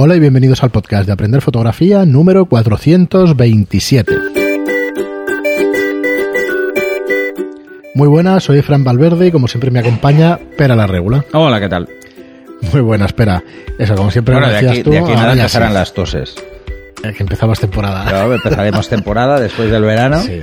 Hola y bienvenidos al podcast de Aprender Fotografía número 427. Muy buenas, soy Fran Valverde y como siempre me acompaña Pera la Regula. Hola, ¿qué tal? Muy buena, espera. Eso, como siempre Bueno, lo de aquí, tú, de aquí ahora nada ya empezarán sí. las toses. Eh, que empezamos temporada. Claro, empezaremos temporada después del verano. Sí,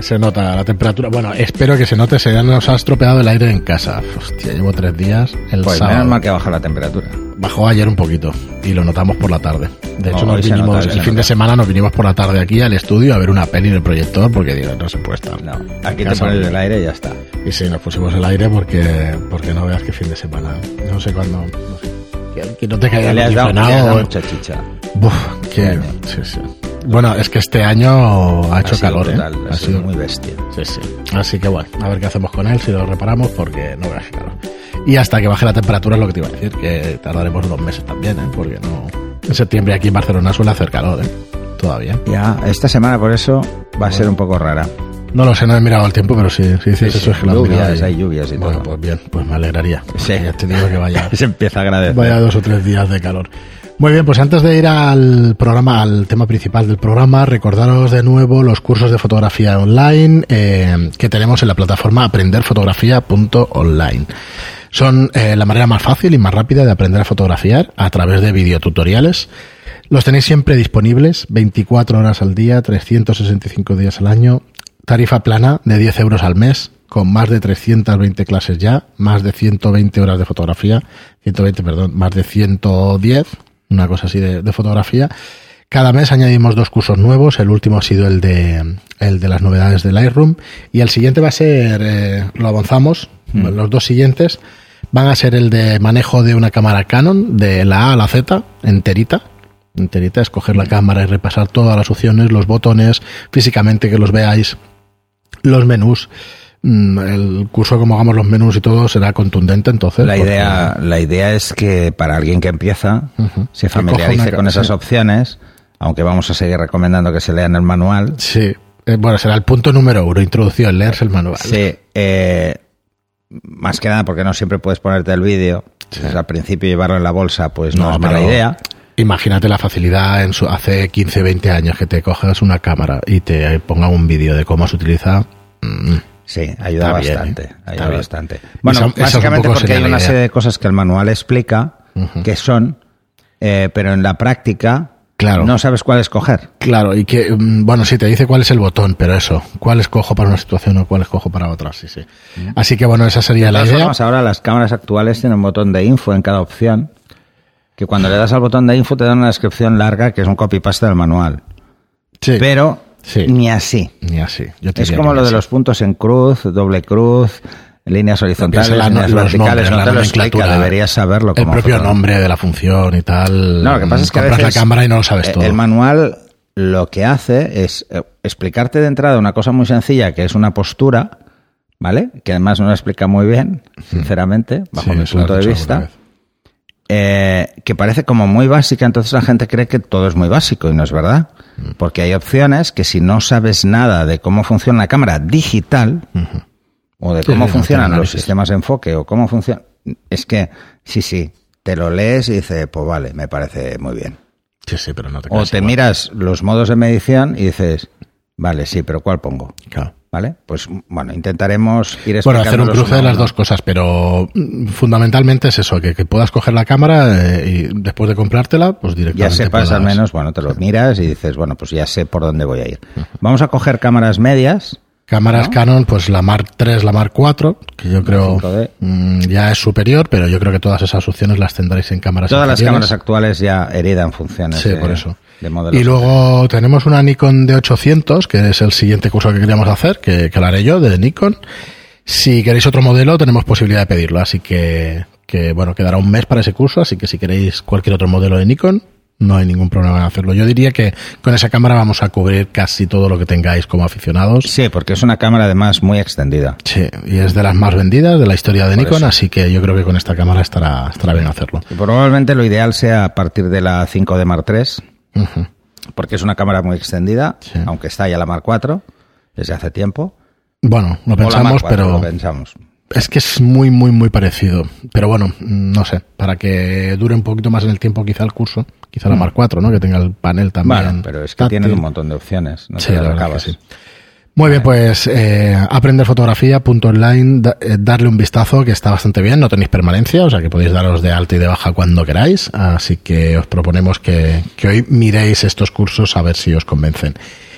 se nota la temperatura. Bueno, espero que se note, se nos ha estropeado el aire en casa. Hostia, llevo tres días. El Pues sábado. menos mal que baja la temperatura. Bajó ayer un poquito y lo notamos por la tarde. De hecho, No, nos vinimos, nota, el fin de semana nos vinimos por la tarde aquí al estudio a ver una peli en el proyector porque digo, no se puede estar. No, aquí te pones el aire y ya está. Y sí, nos pusimos el aire porque, porque no veas qué fin de semana. No sé cuándo. No sé. Que, que no te caiga le el has dado, le has dado acondicionado. mucha chicha. Buf, que- sí, sí. Bueno, es que este año ha hecho Ha sido calor, brutal, ¿eh? ha sido muy bestia. Sí, sí. Así que bueno, a ver qué hacemos con él, si lo reparamos, porque no veas calor. Y hasta que baje la temperatura es lo que te iba a decir, que tardaremos dos meses también, ¿eh? Porque no... En septiembre aquí en Barcelona suele hacer calor, ¿eh? Todavía. Ya, esta semana por eso va a ser un poco rara. No lo sé, no he mirado el tiempo, pero sí, si dices Sí, eso sí, es que lo lluvias, hay lluvias y Bueno, todo. pues bien, pues me alegraría. Sí. Ya te digo que vaya... Se empieza a agradecer. Vaya dos o tres días de calor. Muy bien, pues antes de ir al programa, al tema principal del programa, recordaros de nuevo los cursos de fotografía online eh, que tenemos en la plataforma aprenderfotografía.online. Son eh, la manera más fácil y más rápida de aprender a fotografiar a través de videotutoriales. Los tenéis siempre disponibles, 24 horas al día, 365 días al año, tarifa plana de 10 euros al mes, con más de 320 clases ya, más de 120 horas de fotografía, 120, perdón, más de 110, una cosa así de, de fotografía. Cada mes añadimos dos cursos nuevos, el último ha sido el de, el de las novedades del Lightroom y el siguiente va a ser, eh, lo avanzamos, los dos siguientes van a ser el de manejo de una cámara Canon, de la A a la Z, enterita, enterita, escoger la cámara y repasar todas las opciones, los botones, físicamente que los veáis, los menús. Mm, El curso, como hagamos los menús y todo, será contundente entonces. La porque- idea, la idea es que para alguien que empieza se familiarice una- con esas sí. opciones, aunque vamos a seguir recomendando que se lean el manual. Sí. Eh, bueno, será el punto número uno, introducción, leerse el manual. Sí, eh, más que nada porque no siempre puedes ponerte el vídeo. Entonces, al principio llevarlo en la bolsa, pues no, es mala idea. Imagínate la facilidad en su, hace 15, 20 años que te cojas una cámara y te ponga un vídeo de cómo se utiliza. mm, Sí, ayuda Está bien, bastante. ¿eh? Ayuda bien. bastante. Bueno, esa básicamente porque hay una serie de cosas que el manual explica que son, eh, pero en la práctica Claro. no sabes cuál escoger. Claro, y que, mm, bueno, sí, te dice cuál es el botón, pero eso, cuál escojo para una situación o cuál escojo para otra, sí, sí. Así que bueno, esa sería De la idea. formas, ahora las cámaras actuales tienen un botón de info en cada opción, que cuando le das al botón de info te dan una descripción larga que es un copy-paste del manual. Sí, Pero Sí. ni así. ni así. Yo te Es como lo de los puntos en cruz, doble cruz, líneas horizontales, la- líneas los verticales, nombres, no la te lo deberías saberlo. El propio fotógrafo. nombre de la función y tal. No, lo que pasa es que a compras veces la cámara y no lo sabes eh, todo. El manual lo que hace es eh, explicarte de entrada una cosa muy sencilla, que es una postura, ¿vale? Que además no lo explica muy bien, sinceramente, bajo Sí, mi punto de vista. Eh, que parece como muy básica, entonces la gente cree que todo es muy básico y no es verdad. Mm. Porque hay opciones que si no sabes nada de cómo funciona la cámara digital o de Sí, cómo funcionan los sistemas de enfoque o cómo funciona, es que sí, sí, te lo lees y dices, pues vale, me parece muy bien. Sí, sí, pero no te O te igual. miras los modos de medición y dices, vale, sí, pero ¿cuál pongo? Claro. ¿Vale? Pues bueno, intentaremos ir Bueno, hacer un cruce de las dos cosas, pero mm, fundamentalmente es eso, que, que puedas coger la cámara eh, y después de comprártela, pues Ya directamente sepas al puedas- menos, bueno, te lo miras y dices, bueno, pues ya sé por dónde voy a ir. Vamos a coger cámaras medias. Cámaras ¿no? Canon, pues la Mark III, la Mark IV, que yo creo 5D. mm, ya es superior, pero yo creo que todas esas opciones las tendréis en cámaras Todas las cámaras actuales ya heredan funciones Sí, de, por eso. de. Y luego tenemos una Nikon D800, que es el siguiente curso que queríamos hacer, que, que lo haré yo, de Nikon. Si queréis otro modelo, tenemos posibilidad de pedirlo, así que, que bueno, quedará un mes para ese curso, así que si queréis cualquier otro modelo de Nikon, no hay ningún problema en hacerlo. Yo diría que con esa cámara vamos a cubrir casi todo lo que tengáis como aficionados. Sí, porque es una cámara además muy extendida. Sí, y es de las más vendidas de la historia de Por Nikon, eso. así que yo creo que con esta cámara estará, estará bien hacerlo. Y probablemente lo ideal sea a partir de la 5D Mark III, porque es una cámara muy extendida, Sí. aunque está ya la Mark IV desde hace tiempo. Bueno, lo pensamos, IV, pero lo pensamos. es que es muy, muy, muy parecido. Pero bueno, no sé, para que dure un poquito más en el tiempo quizá el curso, Quizá la Mark IV, ¿no? Que tenga el panel también. Bueno, pero es que táctil. tienen un montón de opciones. No Sí, te la acabas. sí. Muy bien, pues eh, aprenderfotografía.online, da- eh, darle un vistazo que está bastante bien, no tenéis permanencia, o sea que podéis daros de alta y de baja cuando queráis, así que os proponemos que, que hoy miréis estos cursos a ver si os convencen.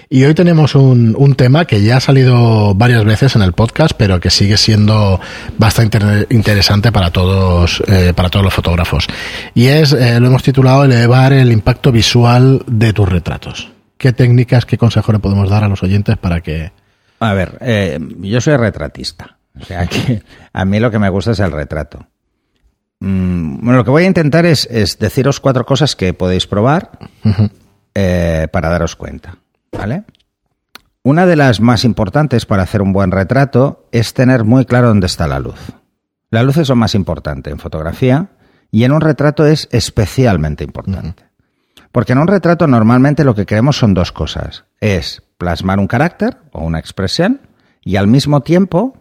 Y hoy tenemos un, un tema que ya ha salido varias veces en el podcast, pero que sigue siendo bastante inter- interesante para todos, eh, para todos los fotógrafos. Y es, eh, lo hemos titulado Elevar el impacto visual de tus retratos. ¿Qué técnicas, qué consejos le podemos dar a los oyentes para que... A ver, eh, yo soy retratista. O sea que a mí lo que me gusta es el retrato. Mm, bueno, lo que voy a intentar es, es deciros cuatro cosas que podéis probar eh, para daros cuenta. ¿Vale? Una de las más importantes para hacer un buen retrato es tener muy claro dónde está la luz. La luz es lo más importante en fotografía y en un retrato es especialmente importante. Porque en un retrato normalmente lo que queremos son dos cosas. Es plasmar un carácter o una expresión y al mismo tiempo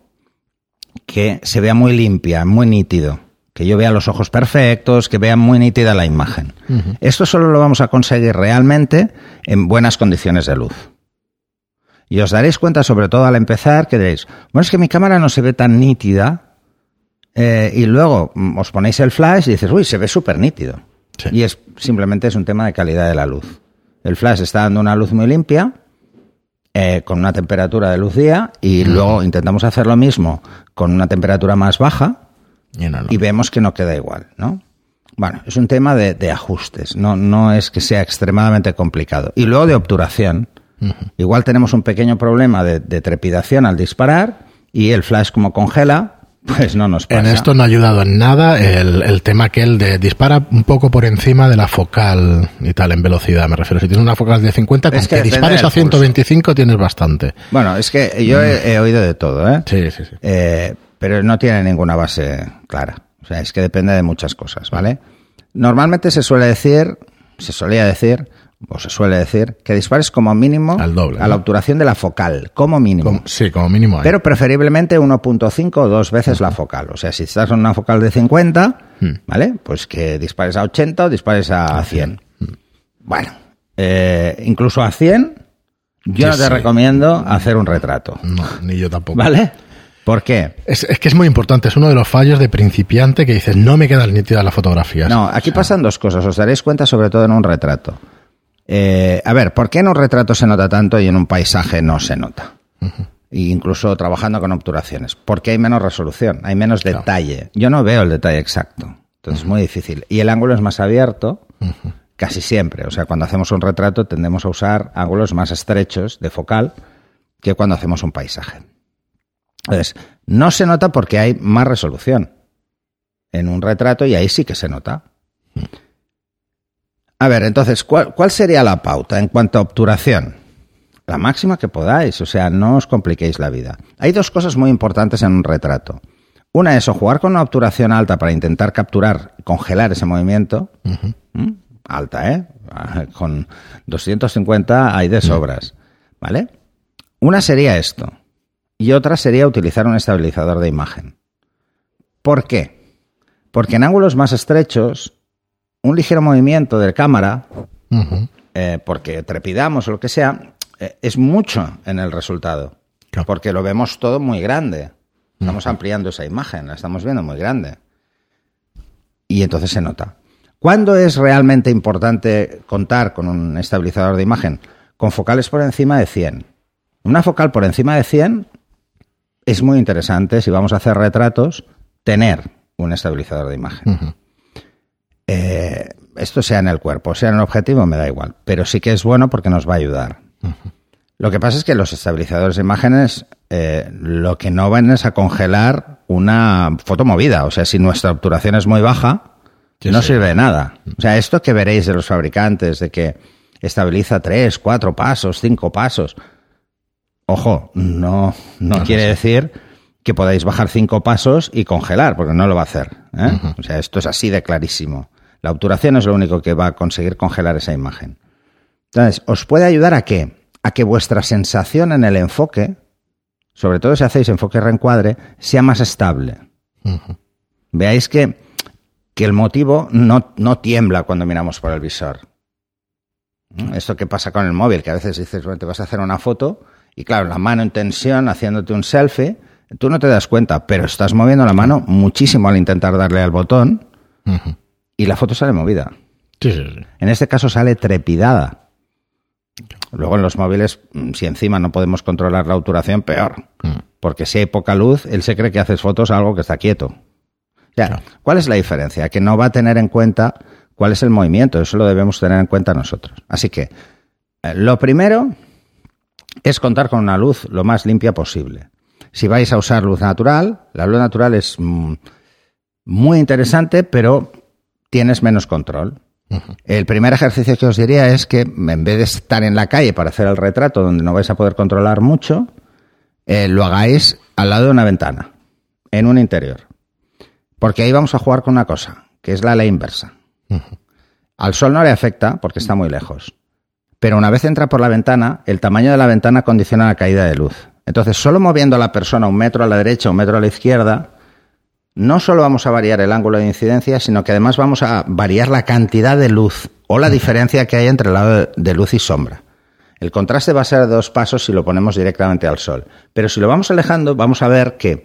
que se vea muy limpia, muy nítido. Que yo vea los ojos perfectos, que vea muy nítida la imagen. Esto solo lo vamos a conseguir realmente en buenas condiciones de luz. Y os daréis cuenta, sobre todo al empezar, que diréis, bueno, es que mi cámara no se ve tan nítida. eh, y luego mm, os ponéis el flash y dices, uy, se ve súper nítido. Sí. Y es simplemente es un tema de calidad de la luz. El flash está dando una luz muy limpia, eh, con una temperatura de luz día, y luego intentamos hacer lo mismo con una temperatura más baja, Y no, no. y vemos que no queda igual, ¿no? Bueno, es un tema de, de ajustes, no, no es que sea extremadamente complicado. Y luego de obturación. Igual tenemos un pequeño problema de, de trepidación al disparar y el flash como congela, pues no nos pasa. En esto no ha ayudado en nada el, el tema aquel de dispara un poco por encima de la focal y tal, en velocidad me refiero. Si tienes una focal de 50, con Es que, que dispares a 125 tienes bastante. Bueno, es que yo he, he oído de todo, ¿eh? Sí, sí, sí. Eh, pero no tiene ninguna base clara. O sea, es que depende de muchas cosas, ¿vale? Normalmente se suele decir, se solía decir, o se suele decir, que dispares como mínimo Al doble, a la obturación de la focal, como mínimo. Como- sí, como mínimo. hay. Pero preferiblemente 1.5 o dos veces la focal. O sea, si estás en una focal de 50, ¿vale? Pues que dispares a 80 o dispares a 100. Bueno, eh, incluso a 100, yo no te sí. recomiendo hacer un retrato. No, ni yo tampoco. ¿Vale? ¿Por qué? Es, es que es muy importante, es uno de los fallos de principiante que dices, no me quedan nítidas las fotografías. No, aquí pasan dos cosas, os daréis cuenta sobre todo en un retrato. Eh, a ver, ¿por qué en un retrato se nota tanto y en un paisaje no se nota? E incluso trabajando con obturaciones. Porque hay menos resolución, hay menos detalle. Yo no veo el detalle exacto, entonces es muy difícil. Y el ángulo es más abierto, casi siempre. O sea, cuando hacemos un retrato tendemos a usar ángulos más estrechos de focal que cuando hacemos un paisaje. Entonces, no se nota porque hay más resolución en un retrato y ahí sí que se nota. A ver, entonces, ¿cuál, cuál sería la pauta en cuanto a obturación? La máxima que podáis, o sea, no os compliquéis la vida. Hay dos cosas muy importantes en un retrato. Una es o jugar con una obturación alta para intentar capturar, congelar ese movimiento. ¿Mm? Alta, ¿eh? Con 250 hay de sobras, ¿vale? Una sería esto y otra sería utilizar un estabilizador de imagen. ¿Por qué? Porque en ángulos más estrechos, un ligero movimiento de cámara, eh, porque trepidamos o lo que sea, eh, es mucho en el resultado. Claro. Porque lo vemos todo muy grande. Estamos ampliando esa imagen, la estamos viendo muy grande. Y entonces se nota. ¿Cuándo es realmente importante contar con un estabilizador de imagen? Con focales por encima de 100. Una focal por encima de 100 es muy interesante si vamos a hacer retratos, tener un estabilizador de imagen. Eh, esto sea en el cuerpo, sea en el objetivo, me da igual. Pero sí que es bueno porque nos va a ayudar. Lo que pasa es que los estabilizadores de imágenes eh, lo que no van es a congelar una foto movida. O sea, si nuestra obturación es muy baja, Sí, no sí. sirve de nada. O sea, esto que veréis de los fabricantes, de que estabiliza tres, cuatro pasos, cinco pasos. Ojo, no, no No, quiere no sé. decir que podáis bajar cinco pasos y congelar, porque no lo va a hacer. ¿eh? O sea, esto es así de clarísimo. La obturación es lo único que va a conseguir congelar esa imagen. Entonces, ¿os puede ayudar a qué? A que vuestra sensación en el enfoque, sobre todo si hacéis enfoque reencuadre, sea más estable. Veáis que que el motivo no, no tiembla cuando miramos por el visor. Esto que pasa con el móvil, que a veces dices, bueno, te vas a hacer una foto y claro, la mano en tensión haciéndote un selfie, tú no te das cuenta, pero estás moviendo la mano muchísimo al intentar darle al botón y la foto sale movida. Sí, sí, sí. En este caso sale trepidada. Luego en los móviles, mm, si encima no podemos controlar la obturación, peor. Mm. Porque si hay poca luz, él se cree que haces fotos a algo que está quieto. Claro. ¿cuál es la diferencia? Que no va a tener en cuenta cuál es el movimiento. Eso lo debemos tener en cuenta nosotros. Así que, eh, lo primero es contar con una luz lo más limpia posible. Si vais a usar luz natural, la luz natural es mm, muy interesante, pero tienes menos control. El primer ejercicio que os diría es que en vez de estar en la calle para hacer el retrato donde no vais a poder controlar mucho, eh, lo hagáis al lado de una ventana, en un interior. Porque ahí vamos a jugar con una cosa, que es la ley inversa. Al sol no le afecta porque está muy lejos. Pero una vez entra por la ventana, el tamaño de la ventana condiciona la caída de luz. Entonces, solo moviendo a la persona un metro a la derecha, un metro a la izquierda, no solo vamos a variar el ángulo de incidencia, sino que además vamos a variar la cantidad de luz o la diferencia que hay entre el lado de luz y sombra. El contraste va a ser de dos pasos si lo ponemos directamente al sol. Pero si lo vamos alejando, vamos a ver que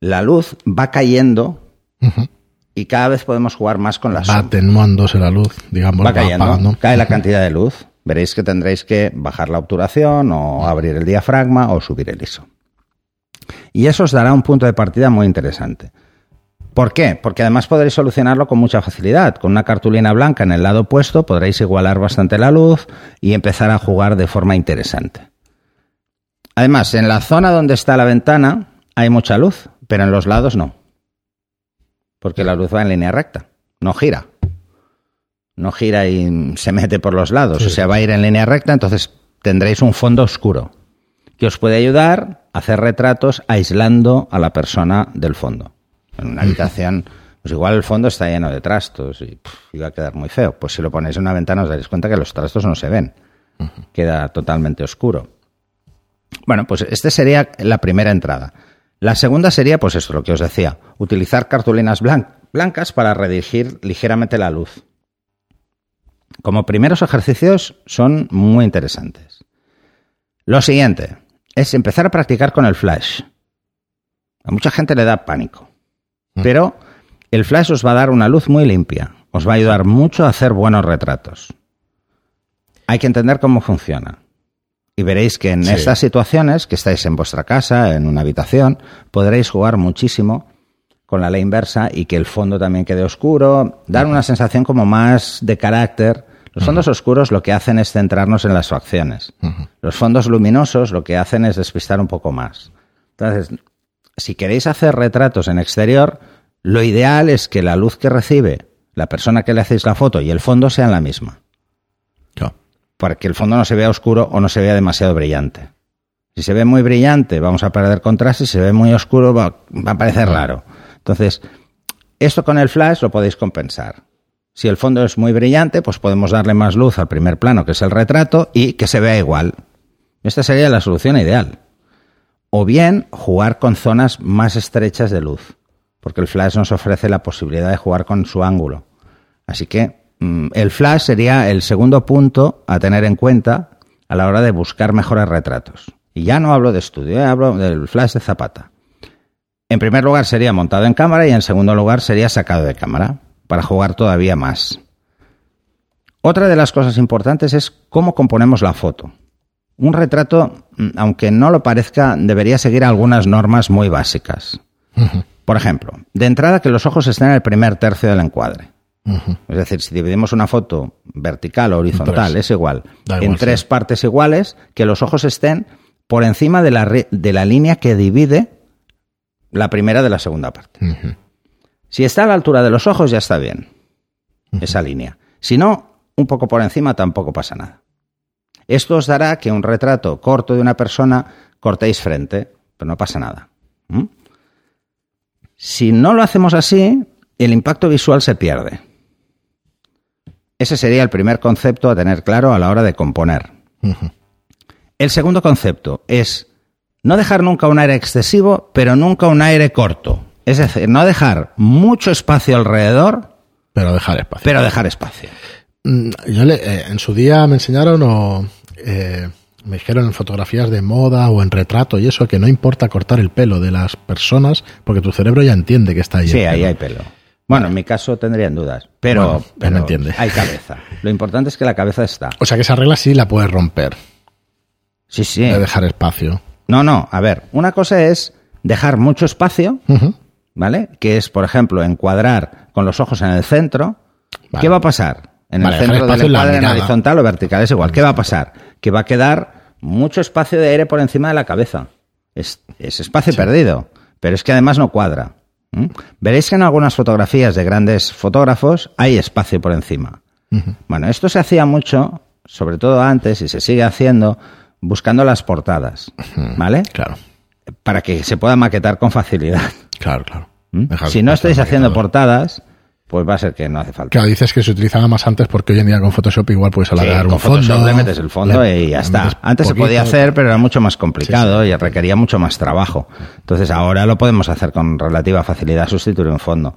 la luz va cayendo y cada vez podemos jugar más con la Va sombra. atenuándose la luz, digamos. Va cayendo, apagando. cae la cantidad de luz. Veréis que tendréis que bajar la obturación o abrir el diafragma o subir el ISO. Y eso os dará un punto de partida muy interesante. ¿Por qué? Porque además podréis solucionarlo con mucha facilidad. Con una cartulina blanca en el lado opuesto podréis igualar bastante la luz y empezar a jugar de forma interesante. Además, en la zona donde está la ventana hay mucha luz, pero en los lados no. Porque la luz va en línea recta, no gira. No gira y se mete por los lados. Sí. O sea, va a ir en línea recta, entonces tendréis un fondo oscuro que os puede ayudar a hacer retratos aislando a la persona del fondo. En una habitación, pues igual el fondo está lleno de trastos y puf, iba a quedar muy feo. Pues si lo ponéis en una ventana os daréis cuenta que los trastos no se ven. Queda totalmente oscuro. Bueno, pues esta sería la primera entrada. La segunda sería, pues eso, lo que os decía, utilizar cartulinas blan- blancas para redirigir ligeramente la luz. Como primeros ejercicios son muy interesantes. Lo siguiente es empezar a practicar con el flash. A mucha gente le da pánico, pero el flash os va a dar una luz muy limpia, os va a ayudar mucho a hacer buenos retratos. Hay que entender cómo funciona. Y veréis que en Sí. estas situaciones, que estáis en vuestra casa, en una habitación, podréis jugar muchísimo con la ley inversa y que el fondo también quede oscuro, dar una sensación como más de carácter. Los fondos oscuros lo que hacen es centrarnos en las facciones. Los fondos luminosos lo que hacen es despistar un poco más. Entonces, si queréis hacer retratos en exterior, lo ideal es que la luz que recibe la persona que le hacéis la foto y el fondo sean la misma Claro. para que el fondo no se vea oscuro o no se vea demasiado brillante. Si se ve muy brillante, vamos a perder contraste. Si se ve muy oscuro, va, va a parecer raro. Entonces, esto con el flash lo podéis compensar. Si el fondo es muy brillante, pues podemos darle más luz al primer plano, que es el retrato, y que se vea igual. Esta sería la solución ideal. O bien jugar con zonas más estrechas de luz, porque el flash nos ofrece la posibilidad de jugar con su ángulo. Así que mm, el flash sería el segundo punto a tener en cuenta a la hora de buscar mejores retratos. Y ya no hablo de estudio, eh, hablo del flash de Zapata. En primer lugar sería montado en cámara y en segundo lugar sería sacado de cámara, para jugar todavía más. Otra de las cosas importantes es cómo componemos la foto. Un retrato, mm, aunque no lo parezca, debería seguir algunas normas muy básicas. Por ejemplo, de entrada que los ojos estén en el primer tercio del encuadre. Es decir, si dividimos una foto vertical o horizontal, Tres. es igual. En tres sí. partes iguales, que los ojos estén por encima de la, de la línea que divide la primera de la segunda parte. Si está a la altura de los ojos, ya está bien. Esa línea. Si no, un poco por encima tampoco pasa nada. Esto os dará que un retrato corto de una persona cortéis frente, pero no pasa nada. ¿Mm? Si no lo hacemos así, el impacto visual se pierde. Ese sería el primer concepto a tener claro a la hora de componer. El segundo concepto es no dejar nunca un aire excesivo, pero nunca un aire corto. Es decir, no dejar mucho espacio alrededor, Pero dejar espacio. pero dejar espacio. Mm, Yo le, eh, en su día me enseñaron o eh, me dijeron en fotografías de moda o en retrato y eso que no importa cortar el pelo de las personas porque tu cerebro ya entiende que está ahí. Sí, ahí pelo. hay pelo. Bueno, en mi caso tendrían dudas, pero, Bueno, ya pero me entiende. hay cabeza. Lo importante es que la cabeza está. O sea que esa regla sí la puedes romper, Sí, sí. de dejar espacio. No, no, a ver, una cosa es dejar mucho espacio. ¿vale? Que es, por ejemplo, encuadrar con los ojos en el centro. Vale. ¿Qué va a pasar? En Vale, el centro del encuadre, en horizontal o vertical, es igual. ¿Qué va a pasar? Que va a quedar mucho espacio de aire por encima de la cabeza. Es, es espacio perdido, pero es que además no cuadra. ¿Mm? Veréis que en algunas fotografías de grandes fotógrafos hay espacio por encima. Bueno, esto se hacía mucho, sobre todo antes, y se sigue haciendo, buscando las portadas, ¿vale? Claro, Para que se pueda maquetar con facilidad. claro, claro. ¿Mm? Si no estáis haciendo maquetado. portadas, pues va a ser que no hace falta. Claro, dices que se utilizaba más antes porque hoy en día con Photoshop igual puedes Sí, alargar con un fondo. Photoshop le metes el fondo le- y ya está. Antes se podía hacer, pero era mucho más complicado y requería mucho más trabajo. Entonces ahora lo podemos hacer con relativa facilidad, sustituir un fondo.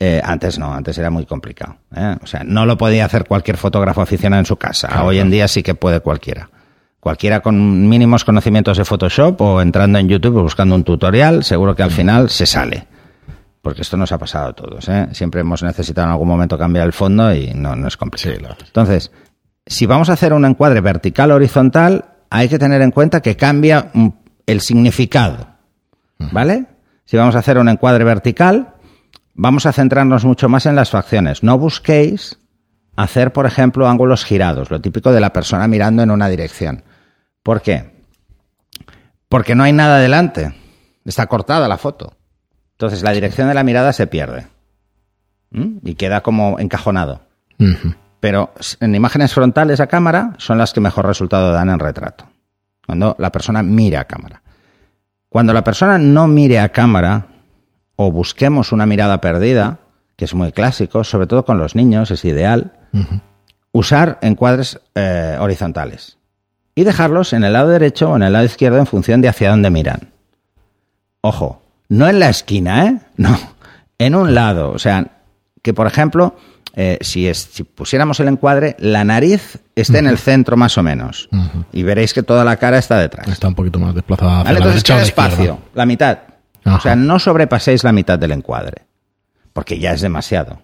Eh, antes no, antes era muy complicado. ¿eh? O sea, no lo podía hacer cualquier fotógrafo aficionado en su casa. Hoy en día sí que puede cualquiera. Cualquiera con mínimos conocimientos de Photoshop o entrando en YouTube buscando un tutorial, seguro que al final se sale. Porque esto nos ha pasado a todos. ¿eh? Siempre hemos necesitado en algún momento cambiar el fondo y no, no es complicado. Sí. Entonces, si vamos a hacer un encuadre vertical o horizontal, hay que tener en cuenta que cambia mm, el significado. ¿Vale? Si vamos a hacer un encuadre vertical, vamos a centrarnos mucho más en las facciones. No busquéis hacer, por ejemplo, ángulos girados, lo típico de la persona mirando en una dirección. ¿Por qué? Porque no hay nada delante. Está cortada la foto. Entonces la dirección de la mirada se pierde. ¿Mm? Y queda como encajonado. Pero en imágenes frontales a cámara son las que mejor resultado dan en retrato. Cuando la persona mira a cámara. Cuando la persona no mire a cámara o busquemos una mirada perdida, que es muy clásico, sobre todo con los niños, es ideal, usar encuadres eh, horizontales y dejarlos en el lado derecho o en el lado izquierdo en función de hacia dónde miran. Ojo, no en la esquina, ¿eh? No, en un lado. O sea, que por ejemplo, eh, si, es- si pusiéramos el encuadre, la nariz esté en el centro más o menos. Y veréis que toda la cara está detrás. Está un poquito más desplazada hacia ¿Vale? la Entonces izquierda. espacio, la mitad. Ajá. O sea, no sobrepaséis la mitad del encuadre, porque ya es demasiado.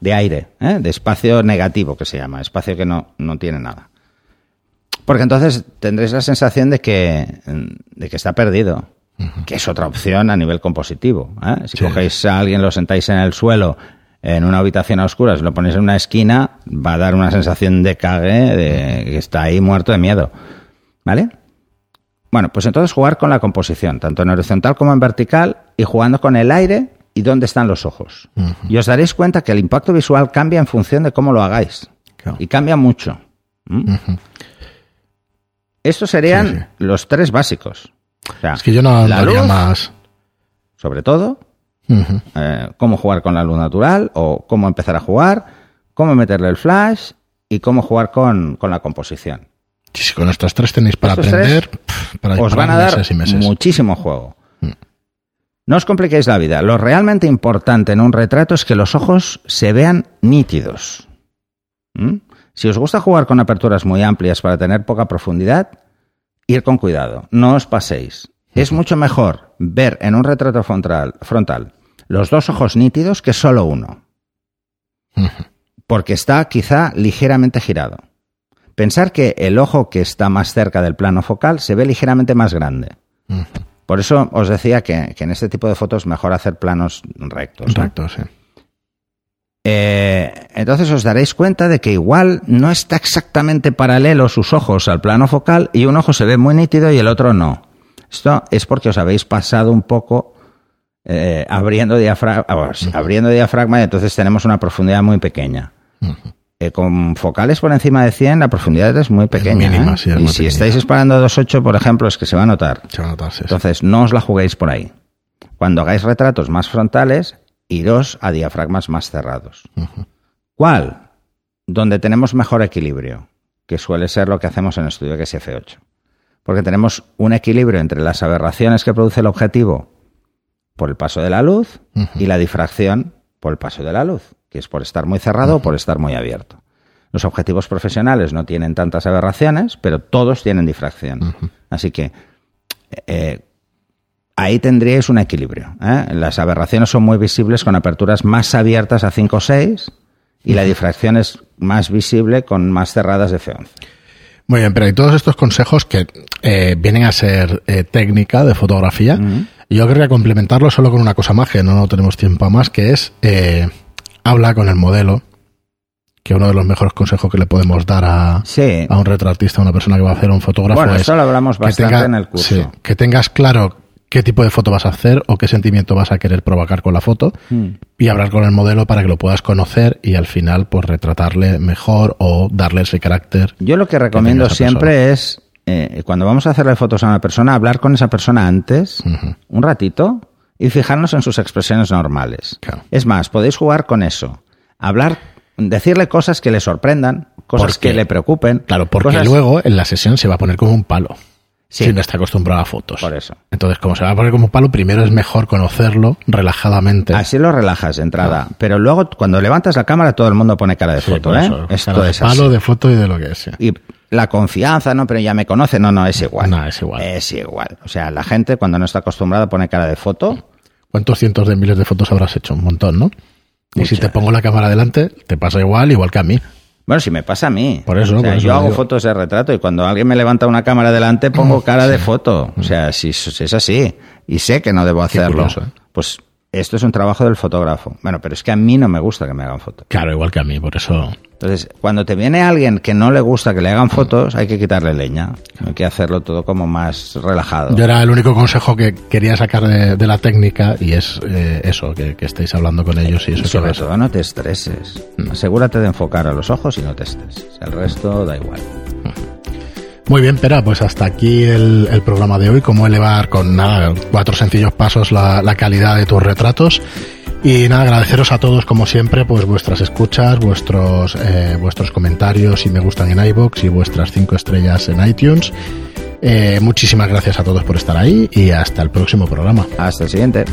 De aire, ¿eh? de espacio negativo que se llama, espacio que no, no tiene nada. Porque entonces tendréis la sensación de que, de que está perdido, que es otra opción a nivel compositivo. ¿eh? Si Sí. cogéis a alguien, lo sentáis en el suelo, en una habitación a oscuras, lo ponéis en una esquina, va a dar una sensación de cague, de que está ahí muerto de miedo. ¿Vale? Bueno, pues entonces jugar con la composición, tanto en horizontal como en vertical, y jugando con el aire y dónde están los ojos. Y os daréis cuenta que el impacto visual cambia en función de cómo lo hagáis. Claro. Y cambia mucho. ¿Mm? Estos serían Sí, sí. los tres básicos. O sea, Es que yo no la luz, más. sobre todo, eh, cómo jugar con la luz natural o cómo empezar a jugar, cómo meterle el flash y cómo jugar con, con la composición. Sí, sí, con estos tres tenéis para Estos aprender. pff, para os van a dar meses y meses. Mm. muchísimo juego. No os compliquéis la vida. Lo realmente importante en un retrato es que los ojos se vean nítidos. ¿Mm? Si os gusta jugar con aperturas muy amplias para tener poca profundidad, ir con cuidado. No os paséis. Es mucho mejor ver en un retrato frontal, frontal los dos ojos nítidos que solo uno. Porque está quizá ligeramente girado. Pensar que el ojo que está más cerca del plano focal se ve ligeramente más grande. Por eso os decía que, que en este tipo de fotos mejor hacer planos rectos. ¿no? Recto, sí. Eh, entonces os daréis cuenta de que igual no está exactamente paralelo sus ojos al plano focal y un ojo se ve muy nítido y el otro no. Esto es porque os habéis pasado un poco eh, abriendo, diafra- ah, abriendo diafragma y entonces tenemos una profundidad muy pequeña. Eh, con focales por encima de 100 la profundidad es muy pequeña. mínima, ¿eh? sí, es y muy si estáis disparando a 2.8, por ejemplo, es que se va a notar. Se va a notar, sí, sí. Entonces, no os la juguéis por ahí. Cuando hagáis retratos más frontales, iros a diafragmas más cerrados. ¿Cuál? Donde tenemos mejor equilibrio, que suele ser lo que hacemos en estudio que es F8. Porque tenemos un equilibrio entre las aberraciones que produce el objetivo por el paso de la luz y la difracción por el paso de la luz. que es por estar muy cerrado o por estar muy abierto. Los objetivos profesionales no tienen tantas aberraciones, pero todos tienen difracción. Así que eh, ahí tendríais un equilibrio. ¿eh? Las aberraciones son muy visibles con aperturas más abiertas a 5 o 6 y la difracción es más visible con más cerradas de F11. Muy bien, pero hay todos estos consejos que eh, vienen a ser eh, técnica de fotografía. Yo querría complementarlo solo con una cosa más, que no tenemos tiempo a más, que es habla con el modelo, que uno de los mejores consejos que le podemos dar a, Sí. a un retratista, a una persona que va a hacer un fotógrafo. Bueno, es eso lo hablamos bastante tenga- en el curso. sí, que tengas claro qué tipo de foto vas a hacer o qué sentimiento vas a querer provocar con la foto Mm. y hablar con el modelo para que lo puedas conocer y al final pues retratarle mejor o darle ese carácter. Yo lo que recomiendo siempre es, eh, cuando vamos a hacerle fotos a una persona, hablar con esa persona antes, un ratito, y fijarnos en sus expresiones normales. Claro. Es más, podéis jugar con eso. Hablar, decirle cosas que le sorprendan, cosas Porque- que le preocupen. Claro, porque cosas- luego en la sesión se va a poner como un palo. Sí. Si no está acostumbrado a fotos. Por eso. Entonces, como se va a poner como un palo, primero es mejor conocerlo relajadamente. Así lo relajas de entrada. Pero luego, cuando levantas la cámara, todo el mundo pone cara de. Sí, foto, ¿eh? eso, Esto cara de es palo, así. de foto y de lo que sea. Y la confianza, no, pero ya me conoce. No, no, es igual. No, es igual. Es igual. O sea, la gente cuando no está acostumbrada pone cara de foto. ¿Cuántos cientos de miles de fotos habrás hecho? Un montón, ¿no? Y si te pongo la cámara delante, te pasa igual, igual que a mí. Bueno, si me pasa a mí. Por eso, O sea, por eso yo hago digo. fotos de retrato y cuando alguien me levanta una cámara delante pongo cara de foto. O sea, si, si es así y sé que no debo hacerlo, curioso, ¿eh? pues esto es un trabajo del fotógrafo. Bueno, pero es que a mí no me gusta que me hagan fotos. Claro, igual que a mí, por eso. Entonces, cuando te viene alguien que no le gusta que le hagan fotos, hay que quitarle leña. Hay que hacerlo todo como más relajado. Yo era el único consejo que quería sacar de, de la técnica y es eh, eso, que, que estéis hablando con ellos y eso Y sobre todo no te estreses. Mm. Asegúrate de enfocar a los ojos y no te estreses. El resto da igual. Muy bien, Pera, pues hasta aquí el, el programa de hoy, cómo elevar con nada, cuatro sencillos pasos la, la calidad de tus retratos. Y nada, agradeceros a todos como siempre, pues vuestras escuchas, vuestros, eh, vuestros comentarios y me gustan en iBox y vuestras cinco estrellas en iTunes. Eh, muchísimas gracias a todos por estar ahí y hasta el próximo programa. Hasta el siguiente.